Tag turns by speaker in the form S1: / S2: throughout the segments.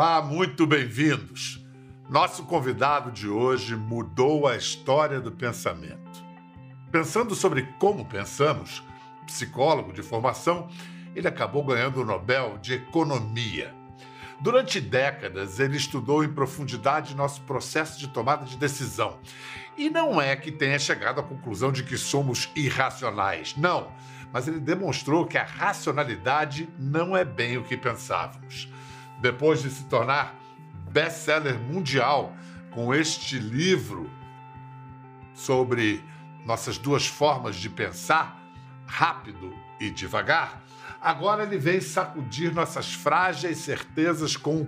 S1: Olá, muito bem-vindos. Nosso convidado de hoje mudou a história do pensamento. Pensando sobre como pensamos, psicólogo de formação, ele acabou ganhando o Nobel de Economia. Durante décadas, ele estudou em profundidade nosso processo de tomada de decisão. E não é que tenha chegado à conclusão de que somos irracionais, não. Mas ele demonstrou que a racionalidade não é bem o que pensávamos. Depois de se tornar best-seller mundial com este livro sobre nossas duas formas de pensar, rápido e devagar, Agora ele vem sacudir nossas frágeis certezas com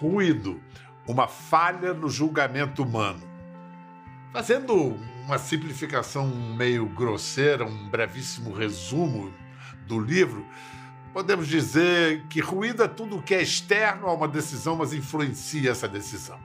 S1: ruído, uma falha no julgamento humano. Fazendo uma simplificação meio grosseira, um brevíssimo resumo do livro, podemos dizer que ruído é tudo o que é externo a uma decisão, mas influencia essa decisão.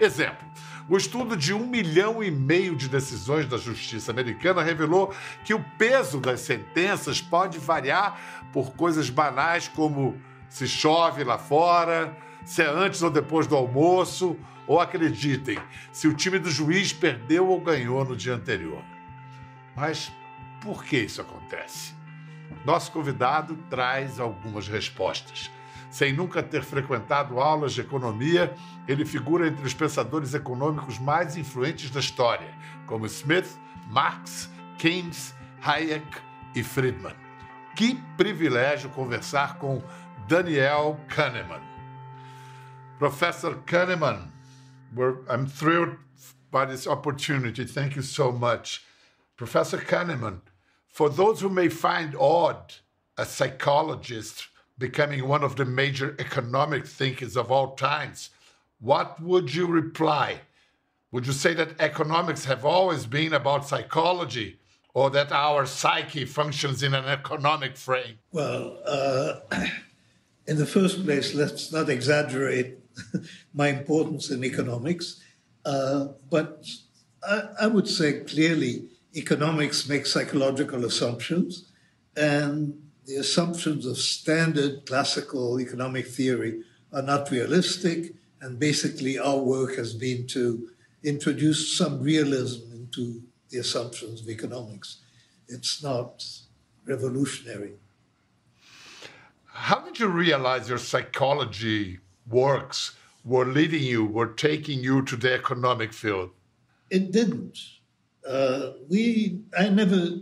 S1: Exemplo: o estudo de um milhão e meio de decisões da justiça americana revelou que o peso das sentenças pode variar por coisas banais como se chove lá fora, se é antes ou depois do almoço, ou acreditem, se o time do juiz perdeu ou ganhou no dia anterior. Mas por que isso acontece? Nosso convidado traz algumas respostas. Sem nunca ter frequentado aulas de economia, ele figura entre os pensadores econômicos mais influentes da história, como Smith, Marx, Keynes, Hayek e Friedman. Que privilégio conversar com Daniel Kahneman. Professor Kahneman, I'm thrilled by this opportunity. Thank you so much. Professor Kahneman, for those who may find odd a psychologist becoming one of the major economic thinkers of all times, what would you reply? Would you say that economics have always been about psychology or that our psyche functions in an economic frame?
S2: Well, uh, in the first place, let's not exaggerate my importance in economics, uh, but I, I would say clearly economics makes psychological assumptions, and the assumptions of standard classical economic theory are not realistic, and basically our work has been to introduce some realism into the assumptions of economics. It's not revolutionary.
S1: How did you realize your psychology works were leading you, were taking you to the economic field?
S2: It didn't. Uh, we, I never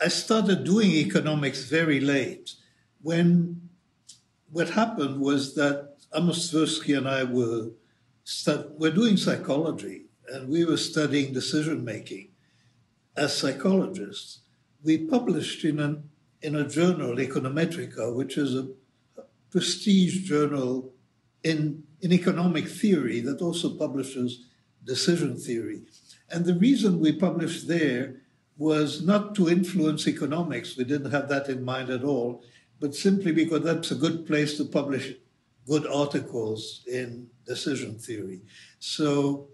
S2: I started doing economics very late. When what happened was that Amos Tversky and I were were doing psychology, and we were studying decision making as psychologists. We published in an in a journal, Econometrica, which is a prestige journal in, in economic theory that also publishes decision theory. And the reason we published there was not to influence economics. We didn't have that in mind at all, but simply because that's a good place to publish good articles in decision theory. So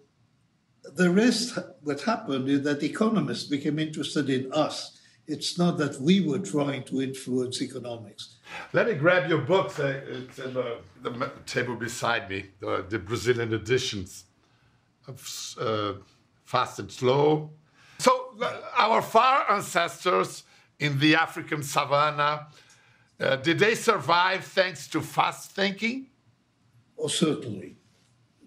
S2: the rest, what happened is that economists became interested in us. It's not that we were trying to influence economics.
S1: Let me grab your book. It's in the, table beside me, the, the Brazilian editions of uh, Fast and Slow, so, our far ancestors in the African savannah, uh, did they survive thanks to fast thinking?
S2: Oh, certainly,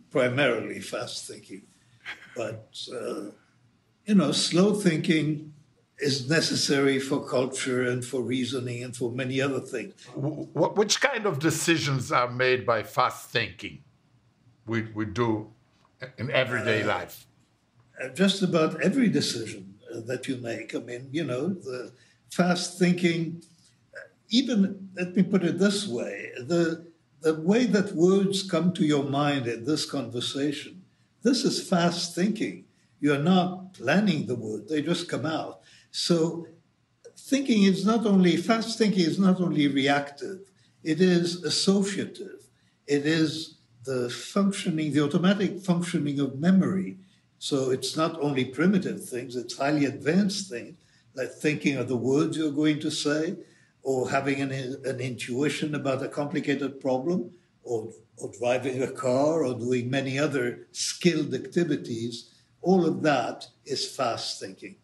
S2: primarily fast thinking. But, uh, you know, slow thinking is necessary for culture and for reasoning and for many other things.
S1: which kind of decisions are made by fast thinking we, we do in everyday uh, life?
S2: Just about every decision uh, that you make. I mean, you know, the fast thinking, uh, even, let me put it this way, the, the way that words come to your mind in this conversation, this is fast thinking. You're not planning the word, they just come out. So thinking is not only, fast thinking is not only reactive, it is associative. It is the functioning, the automatic functioning of memory so it's not only primitive things, it's highly advanced things, like thinking of the words you're going to say, or having an, an intuition about a complicated problem, or, or driving a car or doing many other skilled activities, all of that is fast thinking.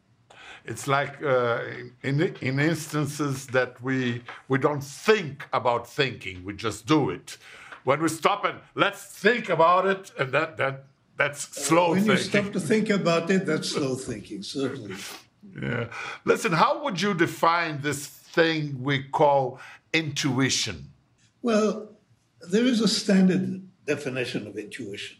S1: It's like uh, in, in instances that we, we don't think about thinking, we just do it. When we stop and let's think about it, and that, that that's slow
S2: when
S1: thinking.
S2: When you stop to think about it, that's slow thinking, certainly.
S1: Yeah. Listen, how would you define this thing we call intuition?
S2: Well, there is a standard definition of intuition,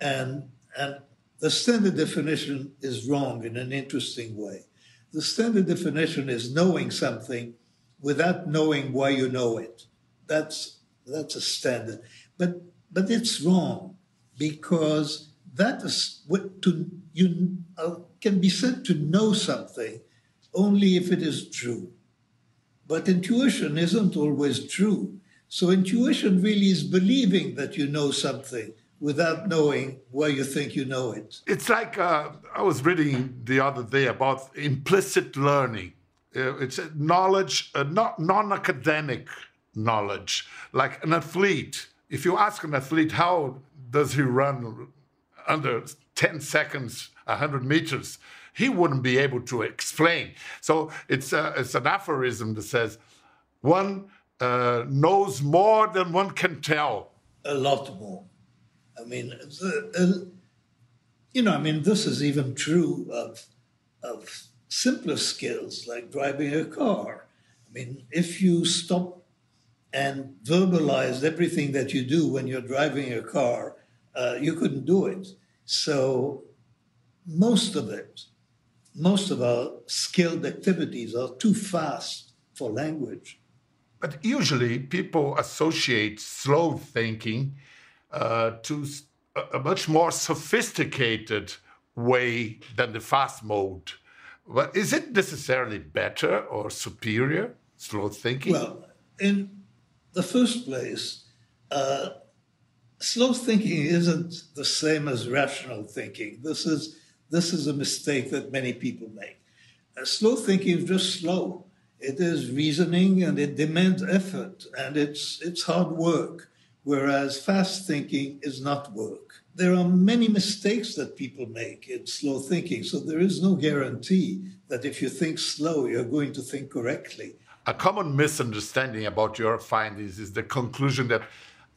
S2: and and the standard definition is wrong in an interesting way. The standard definition is knowing something without knowing why you know it. That's that's a standard, but but it's wrong because that is what to you uh, can be said to know something only if it is true. But intuition isn't always true. So intuition really is believing that you know something without knowing why you think you know it.
S1: It's like uh, I was reading the other day about implicit learning. Uh, it's knowledge, uh, not non-academic knowledge, like an athlete. If you ask an athlete how does he run under 10 seconds, 100 meters, he wouldn't be able to explain. So it's, a, it's an aphorism that says one uh, knows more than one can tell.
S2: A lot more. I mean, uh, you know, I mean, this is even true of, of simpler skills like driving a car. I mean, if you stop and verbalize everything that you do when you're driving a car, uh, you couldn't do it. So most of it, most of our skilled activities are too fast for language.
S1: But usually people associate slow thinking uh, to a much more sophisticated way than the fast mode. But is it necessarily better or superior, slow thinking?
S2: Well, in the first place, uh, slow thinking isn't the same as rational thinking. This is this is a mistake that many people make. Uh, slow thinking is just slow. It is reasoning and it demands effort and it's it's hard work, whereas fast thinking is not work. There are many mistakes that people make in slow thinking, so there is no guarantee that if you think slow, you're going to think correctly.
S1: A common misunderstanding about your findings is the conclusion that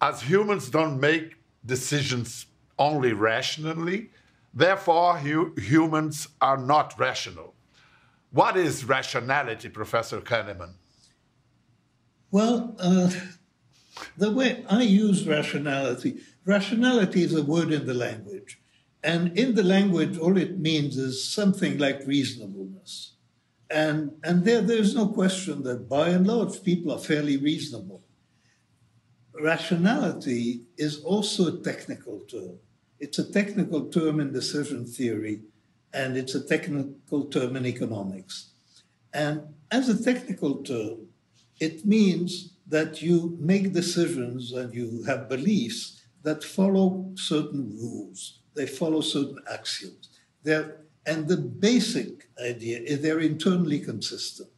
S1: as humans don't make decisions only rationally, therefore hu humans are not rational. What is rationality, Professor Kahneman?
S2: Well, uh, the way I use rationality, rationality is a word in the language. And in the language, all it means is something like reasonableness. And, and there, there's no question that by and large, people are fairly reasonable rationality is also a technical term. It's a technical term in decision theory, and it's a technical term in economics. And as a technical term, it means that you make decisions and you have beliefs that follow certain rules, they follow certain axioms. They're, and the basic idea is they're internally consistent.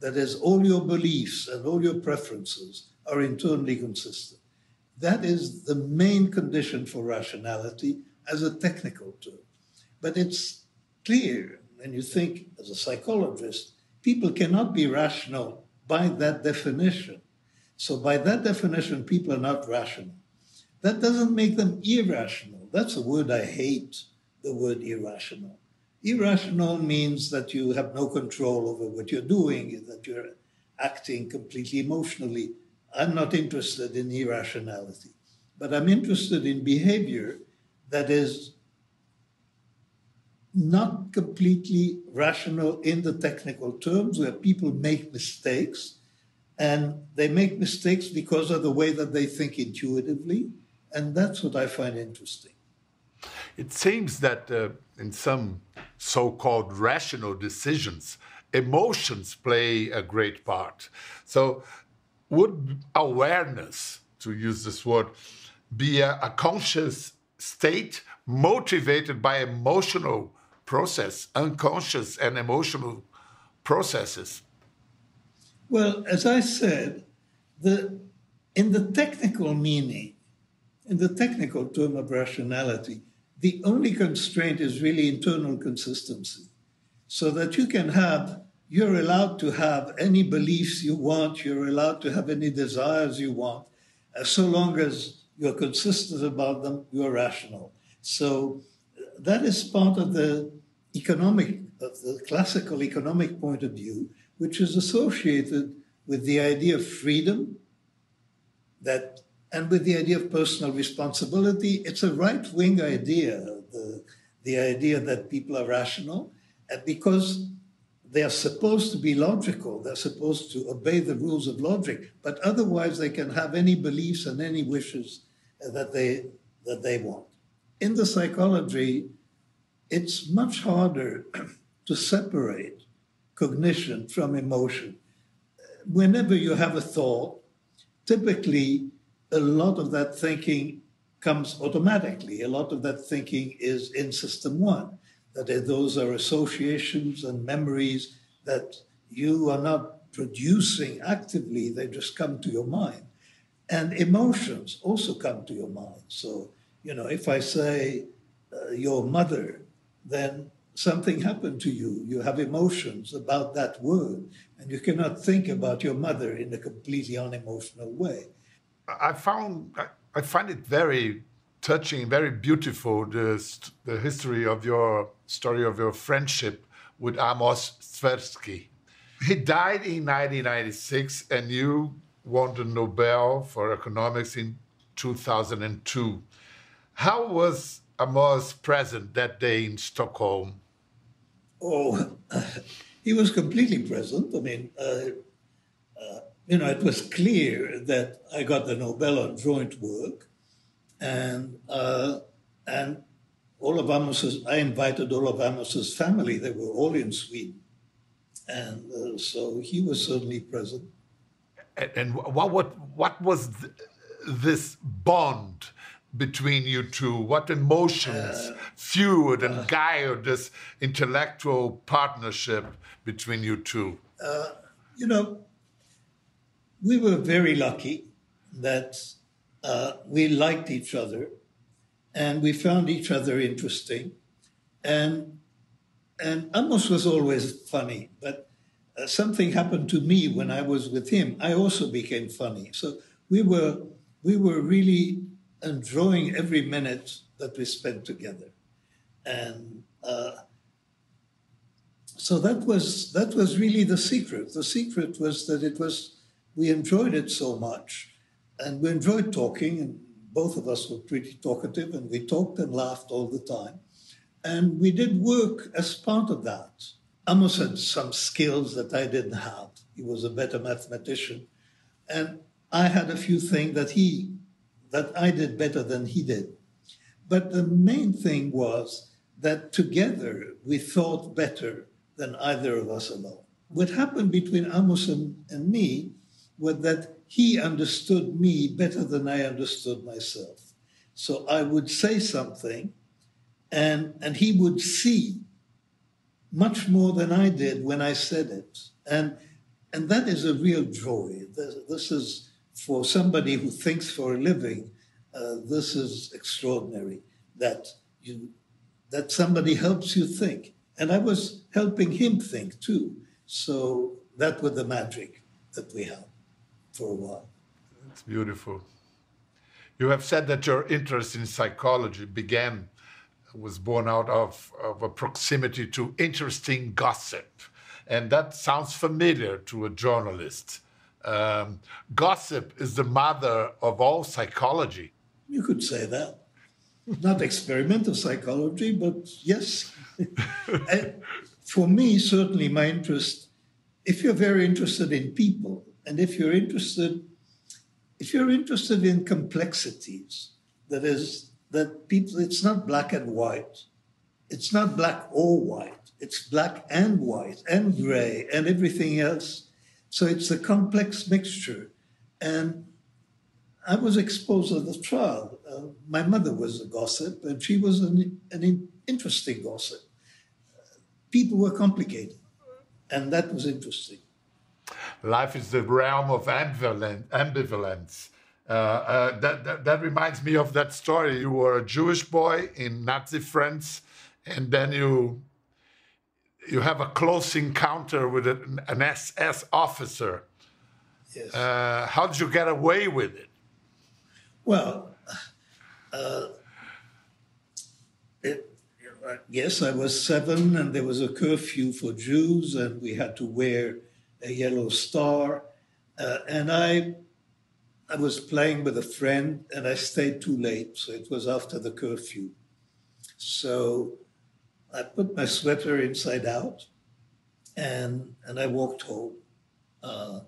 S2: That is, all your beliefs and all your preferences are internally consistent. That is the main condition for rationality as a technical term. But it's clear when you think as a psychologist, people cannot be rational by that definition. So, by that definition, people are not rational. That doesn't make them irrational. That's a word I hate, the word irrational. Irrational means that you have no control over what you're doing, that you're acting completely emotionally. I'm not interested in irrationality, but I'm interested in behavior that is not completely rational in the technical terms, where people make mistakes, and they make mistakes because of the way that they think intuitively, and that's what I find interesting.
S1: It seems that uh, in some so called rational decisions, emotions play a great part. So would awareness, to use this word, be a, a conscious state motivated by emotional process, unconscious and emotional processes?
S2: Well, as I said, the in the technical meaning, in the technical term of rationality, the only constraint is really internal consistency. So that you can have, you're allowed to have any beliefs you want, you're allowed to have any desires you want, so long as you're consistent about them, you're rational. So that is part of the economic, of the classical economic point of view, which is associated with the idea of freedom, that and with the idea of personal responsibility, it's a right wing idea, the, the idea that people are rational, and because they are supposed to be logical, they're supposed to obey the rules of logic, but otherwise they can have any beliefs and any wishes that they, that they want. In the psychology, it's much harder to separate cognition from emotion. Whenever you have a thought, typically a lot of that thinking comes automatically. A lot of that thinking is in system one. That those are associations and memories that you are not producing actively, they just come to your mind. And emotions also come to your mind. So, you know, if I say uh, your mother, then something happened to you. You have emotions about that word, and you cannot think about your mother in a completely unemotional way.
S1: I found I find it very touching, very beautiful the the history of your story of your friendship with Amos Tversky. He died in 1996, and you won the Nobel for Economics in 2002. How was Amos present that day in Stockholm?
S2: Oh, he was completely present. I mean, uh, you know, it was clear that I got the Nobel on joint work, and uh, and all of Amos's, I invited all of Amos's family. They were all in Sweden, and uh, so he was certainly present.
S1: And, and what what what was th this bond between you two? What emotions uh, fueled and uh, guided this intellectual partnership between you two?
S2: Uh, you know, we were very lucky that uh, we liked each other and we found each other interesting. And, and Amos was always funny, but uh, something happened to me when I was with him. I also became funny. So we were, we were really enjoying every minute that we spent together. And uh, so that was, that was really the secret. The secret was that it was we enjoyed it so much. And we enjoyed talking, and both of us were pretty talkative, and we talked and laughed all the time. And we did work as part of that. Amos had some skills that I didn't have. He was a better mathematician. And I had a few things that he that I did better than he did. But the main thing was that together we thought better than either of us alone. What happened between Amos and, and me was that he understood me better than I understood myself. So I would say something, and, and he would see much more than I did when I said it. And, and that is a real joy. This, this is for somebody who thinks for a living, uh, this is extraordinary that, you, that somebody helps you think. And I was helping him think too. So that was the magic that we have for a while.
S1: It's beautiful. You have said that your interest in psychology began, was born out of, of a proximity to interesting gossip. And that sounds familiar to a journalist. Um, gossip is the mother of all psychology.
S2: You could say that. Not experimental psychology, but yes. for me, certainly my interest, if you're very interested in people, and if you're interested, if you're interested in complexities, that is, that people, it's not black and white. It's not black or white. It's black and white and gray and everything else. So it's a complex mixture. And I was exposed as a child. Uh, my mother was a gossip, and she was an, an interesting gossip. People were complicated, and that was interesting
S1: life is the realm of ambivalence. Uh, uh, that, that, that reminds me of that story. You were a Jewish boy in Nazi France, and then you you have a close encounter with an, an SS officer.
S2: Yes.
S1: Uh, how did you get away with it?
S2: Well, uh, it, yes, I was seven, and there was a curfew for Jews, and we had to wear a yellow star. Uh, and I, I was playing with a friend, and I stayed too late, so it was after the curfew. So I put my sweater inside out, and and I walked home. Uh,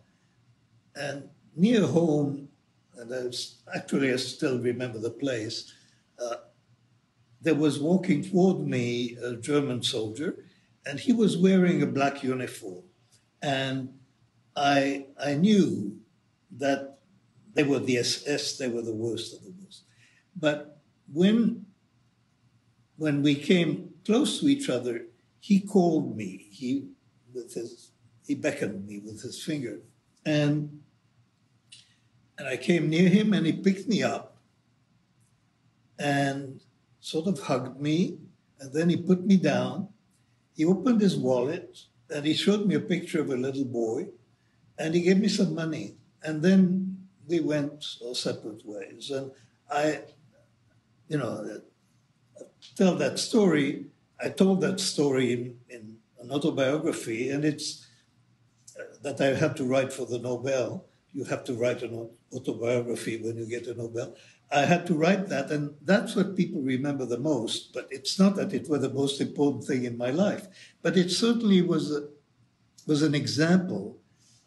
S2: and near home, and I was, actually I still remember the place. Uh, there was walking toward me a German soldier, and he was wearing a black uniform, and I I knew that they were the SS, they were the worst of the worst. But when when we came close to each other, he called me. He with his he beckoned me with his finger, and and I came near him, and he picked me up, and sort of hugged me, and then he put me down. He opened his wallet, and he showed me a picture of a little boy, and he gave me some money, and then we went our separate ways. And I, you know, tell that story I told that story in, in an autobiography, and it's uh, that I had to write for the Nobel. You have to write an autobiography when you get a Nobel. I had to write that, and that's what people remember the most. But it's not that it was the most important thing in my life, but it certainly was a, was an example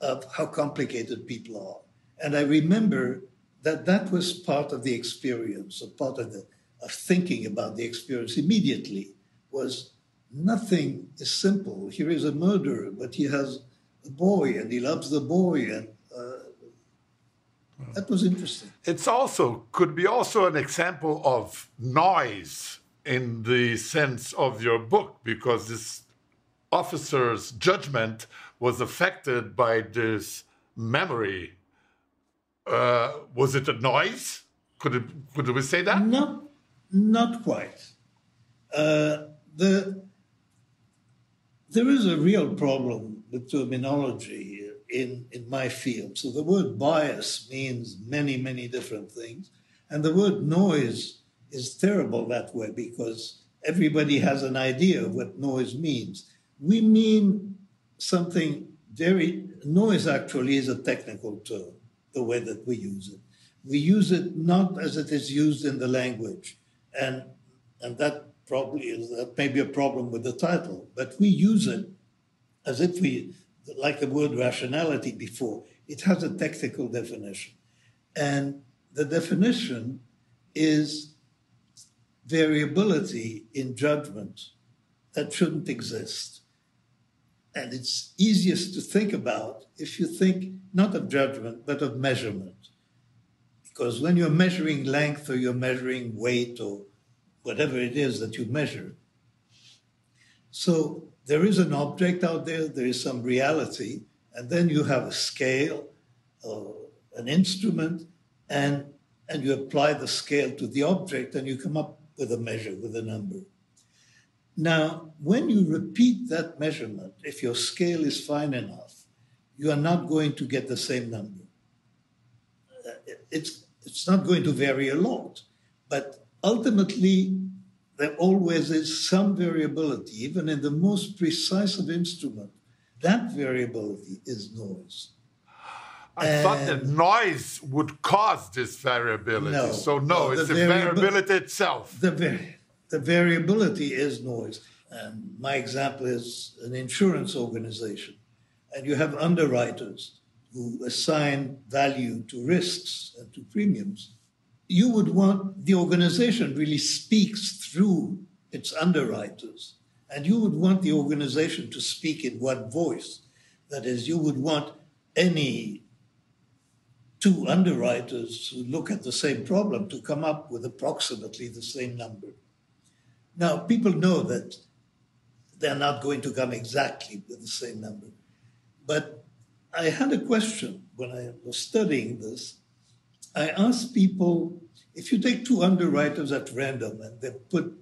S2: of how complicated people are. And I remember that that was part of the experience, a part of the of thinking about the experience immediately was nothing is simple. Here is a murderer, but he has a boy and he loves the boy, and that was interesting.
S1: It's also could be also an example of noise in the sense of your book because this officer's judgment was affected by this memory. Uh, was it a noise? Could it, could we say that?
S2: Not, not quite. Uh, the, there is a real problem with terminology in, in my field. So the word bias means many, many different things. And the word noise is terrible that way because everybody has an idea of what noise means. We mean something very, noise actually is a technical term, the way that we use it. We use it not as it is used in the language. And, and that probably is that may be a problem with the title, but we use it as if we, like the word rationality before, it has a technical definition. And the definition is variability in judgment that shouldn't exist. And it's easiest to think about if you think not of judgment, but of measurement. Because when you're measuring length or you're measuring weight or whatever it is that you measure. So there is an object out there, there is some reality, and then you have a scale, uh, an instrument, and, and you apply the scale to the object and you come up with a measure, with a number. Now, when you repeat that measurement, if your scale is fine enough, you are not going to get the same number. Uh, it's, it's not going to vary a lot, but ultimately, there always is some variability, even in the most precise of instrument. That variability is noise.
S1: I and thought that noise would cause this variability. No, so no, it's the, the variability itself.
S2: The, the variability is noise. And my example is an insurance organization. And you have underwriters who assign value to risks and to premiums you would want the organization really speaks through its underwriters. And you would want the organization to speak in one voice. That is, you would want any two underwriters who look at the same problem to come up with approximately the same number. Now, people know that they're not going to come exactly with the same number. But I had a question when I was studying this I ask people if you take two underwriters at random and they put,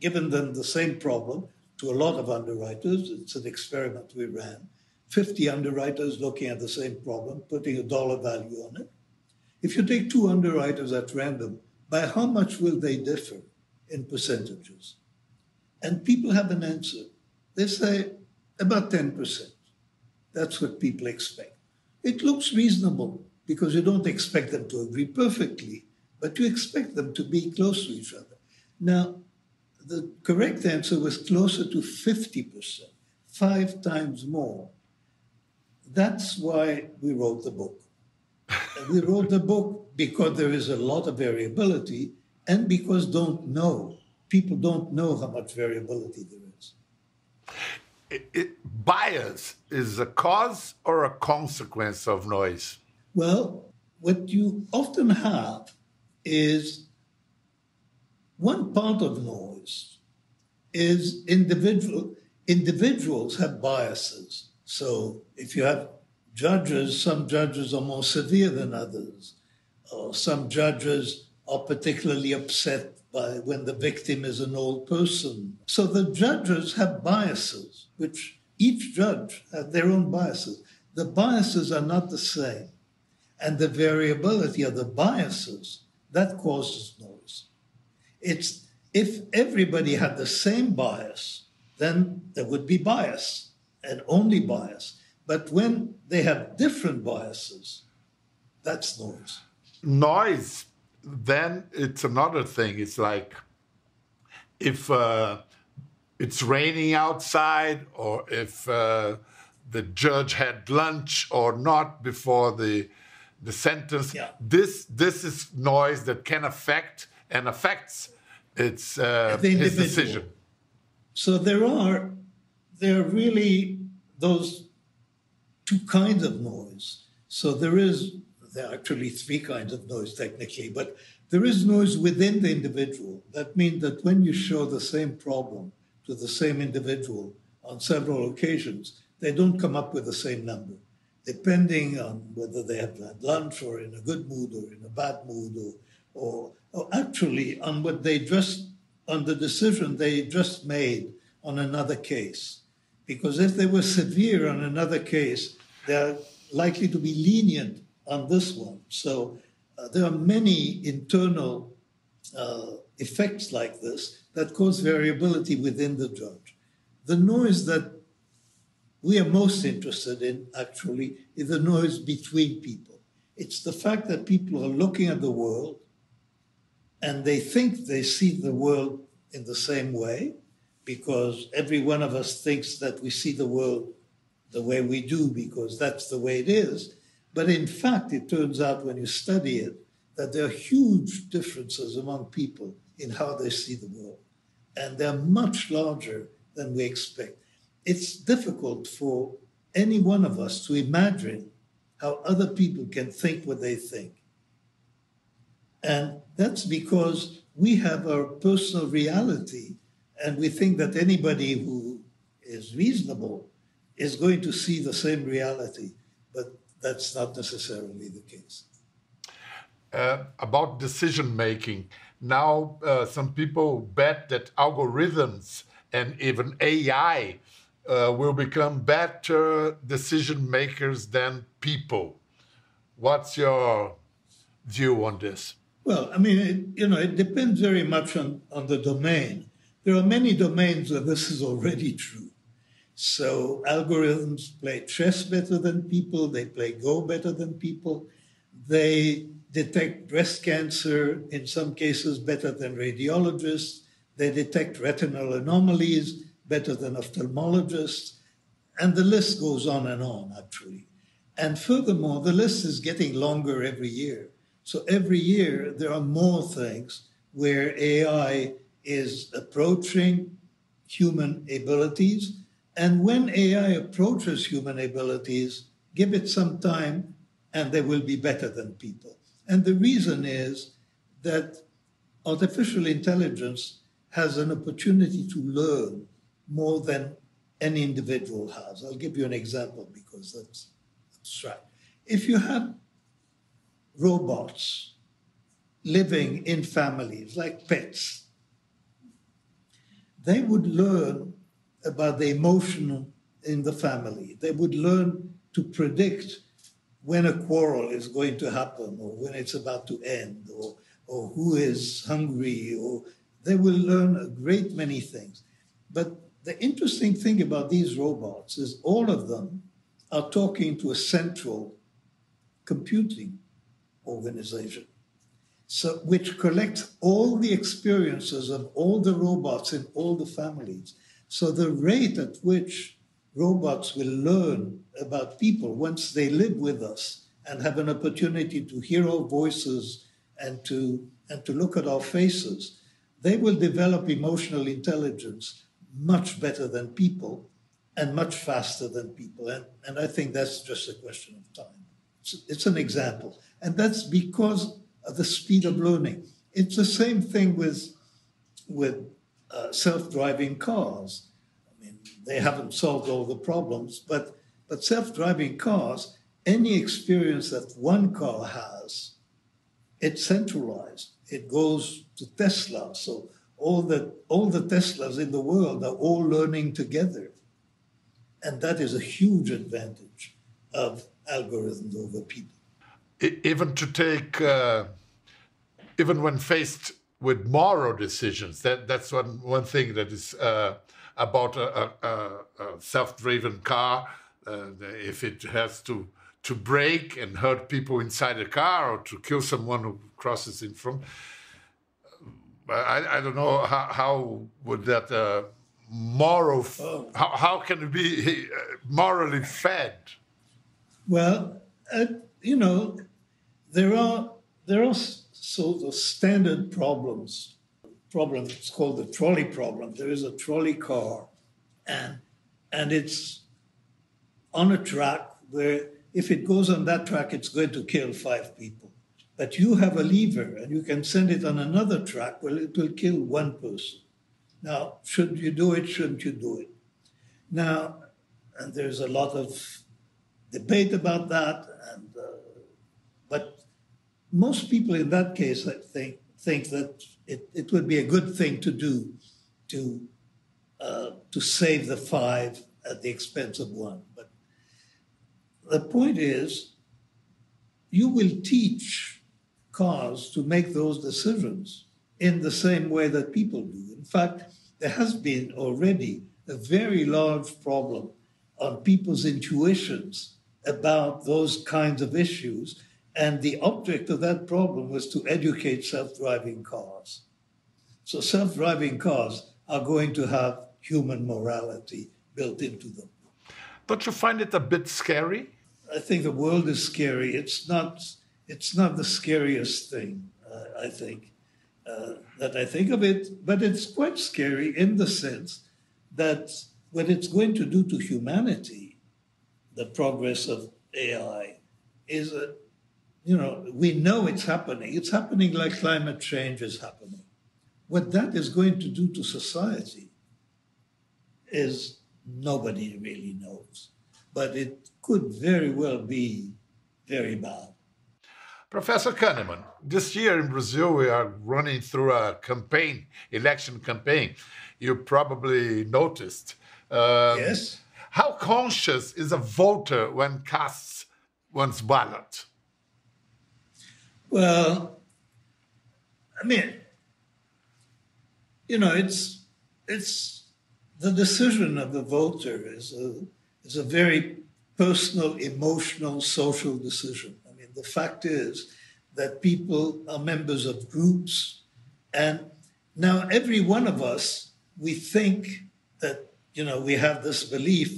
S2: given them the same problem to a lot of underwriters, it's an experiment we ran, 50 underwriters looking at the same problem, putting a dollar value on it. If you take two underwriters at random, by how much will they differ in percentages? And people have an answer. They say about 10%. That's what people expect. It looks reasonable because you don't expect them to agree perfectly, but you expect them to be close to each other. Now, the correct answer was closer to 50%, five times more. That's why we wrote the book. we wrote the book because there is a lot of variability and because don't know people don't know how much variability there is.
S1: It, it, bias is a cause or a consequence of noise?
S2: Well, what you often have is one part of noise is individual individuals have biases. So if you have judges, some judges are more severe than others, or some judges are particularly upset by when the victim is an old person. So the judges have biases, which each judge has their own biases. The biases are not the same. And the variability of the biases, that causes noise. It's if everybody had the same bias, then there would be bias and only bias. But when they have different biases, that's noise.
S1: Noise then it's another thing. It's like if uh, it's raining outside, or if uh, the judge had lunch or not before the the sentence.
S2: Yeah.
S1: This this is noise that can affect and affects its uh, his decision.
S2: So there are there are really those two kinds of noise. So there is there are actually three kinds of noise technically, but there is noise within the individual. That means that when you show the same problem to the same individual on several occasions, they don't come up with the same number, depending on whether they have had lunch or in a good mood or in a bad mood or, or, or actually on what they just, on the decision they just made on another case. Because if they were severe on another case, they're likely to be lenient on this one. So uh, there are many internal uh, effects like this that cause variability within the judge. The noise that we are most interested in, actually, is the noise between people. It's the fact that people are looking at the world and they think they see the world in the same way because every one of us thinks that we see the world the way we do because that's the way it is. But in fact, it turns out when you study it that there are huge differences among people in how they see the world. And they're much larger than we expect. It's difficult for any one of us to imagine how other people can think what they think. And that's because we have our personal reality, and we think that anybody who is reasonable is going to see the same reality. But that's not necessarily the case.
S1: Uh, about decision making, now uh, some people bet that algorithms and even AI uh, will become better decision makers than people. What's your view on this?
S2: Well, I mean, it, you know, it depends very much on, on the domain. There are many domains where this is already true. So algorithms play chess better than people, they play Go better than people, they detect breast cancer in some cases better than radiologists, they detect retinal anomalies better than ophthalmologists, and the list goes on and on, actually. And furthermore, the list is getting longer every year. So every year, there are more things where AI is approaching human abilities and when AI approaches human abilities, give it some time and they will be better than people. And the reason is that artificial intelligence has an opportunity to learn more than any individual has. I'll give you an example because that's, right. If you had robots living in families like pets, they would learn about the emotion in the family. They would learn to predict when a quarrel is going to happen or when it's about to end or, or who is hungry or they will learn a great many things. But the interesting thing about these robots is all of them are talking to a central computing organization, so, which collects all the experiences of all the robots in all the families. So the rate at which robots will learn about people once they live with us and have an opportunity to hear our voices and to, and to look at our faces, they will develop emotional intelligence much better than people and much faster than people. And, and I think that's just a question of time. It's, it's an example. And that's because of the speed of learning. It's the same thing with, with uh, self driving cars I mean, they haven't solved all the problems, but, but self driving cars, any experience that one car has, it's centralized. It goes to Tesla. So all the, all the Teslas in the world are all learning together. And that is a huge advantage of algorithms over people.
S1: Even to take, uh, even when faced with moral decisions, that, that's one, one thing that is. Uh, about a, a, a self-driven car, uh, if it has to to brake and hurt people inside the car or to kill someone who crosses in front. I, I don't know how, how would that uh, moral oh. how, how can it be uh, morally fed?
S2: Well, uh, you know, there are there are sort of standard problems problem. It's called the trolley problem. There is a trolley car, and and it's on a track where if it goes on that track, it's going to kill five people. But you have a lever, and you can send it on another track well, it will kill one person. Now, should you do it? Shouldn't you do it? Now, and there's a lot of debate about that, and uh, but most people in that case, I think, think that it, it would be a good thing to do to uh, to save the five at the expense of one. But the point is, you will teach cars to make those decisions in the same way that people do. In fact, there has been already a very large problem on people's intuitions about those kinds of issues and the object of that problem was to educate self driving cars. So self driving cars are going to have human morality built into them.
S1: Don't you find it a bit scary?
S2: I think the world is scary. It's not, it's not the scariest thing, uh, I think, uh, that I think of it, but it's quite scary in the sense that what it's going to do to humanity, the progress of AI, is a you know, we know it's happening. It's happening like climate change is happening. What that is going to do to society is nobody really knows. But it could very well be very bad.
S1: Professor Kahneman, this year in Brazil, we are running through a campaign, election campaign. You probably noticed.
S2: Um, yes.
S1: How conscious is a voter when casts one's ballot?
S2: Well, I mean, you know, it's it's the decision of the voter is a is a very personal, emotional, social decision. The fact is that people are members of groups, and now every one of us we think that you know we have this belief.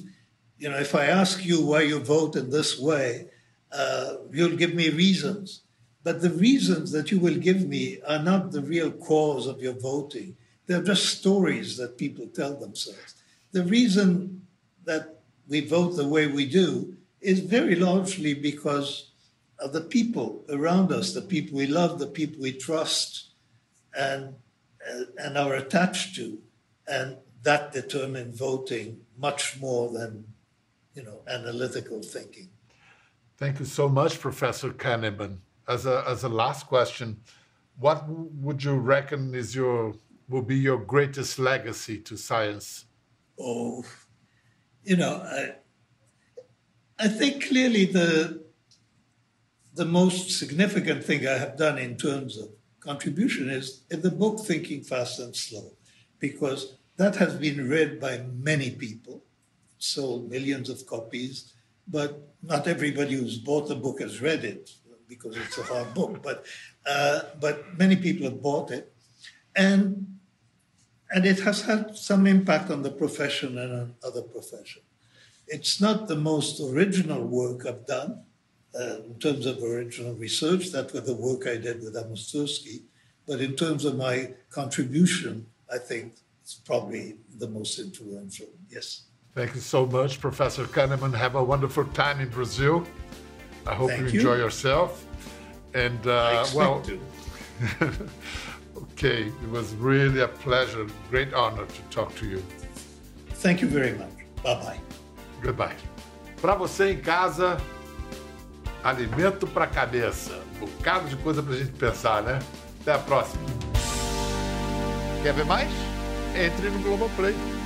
S2: You know, if I ask you why you vote in this way, uh, you'll give me reasons. But the reasons that you will give me are not the real cause of your voting. They're just stories that people tell themselves. The reason that we vote the way we do is very largely because of the people around us, the people we love, the people we trust and, and are attached to. And that determines voting much more than, you know, analytical thinking.
S1: Thank you so much, Professor Kahneman. as a as a last question, what would you reckon is your will be your greatest legacy to science?
S2: Oh, you know, I, I think clearly the the most significant thing I have done in terms of contribution is in the book Thinking Fast and Slow, because that has been read by many people, sold millions of copies, but not everybody who's bought the book has read it because it's a hard book. But uh, but many people have bought it, and and it has had some impact on the profession and on other professions. It's not the most original work I've done uh, in terms of original research. That was the work I did with Amos Tversky. But in terms of my contribution, I think it's probably the most influential. Yes.
S1: Thank you so much, Professor Kahneman. Have a wonderful time in Brazil. I hope you, you, enjoy yourself. And
S2: uh, well,
S1: okay, it was really a pleasure, great honor to talk to you.
S2: Thank you very much. Bye bye.
S1: Goodbye. Para você em casa, alimento para a cabeça. Um bocado de coisa para a gente pensar, né? Até a próxima. Quer ver mais? Entre no Globoplay.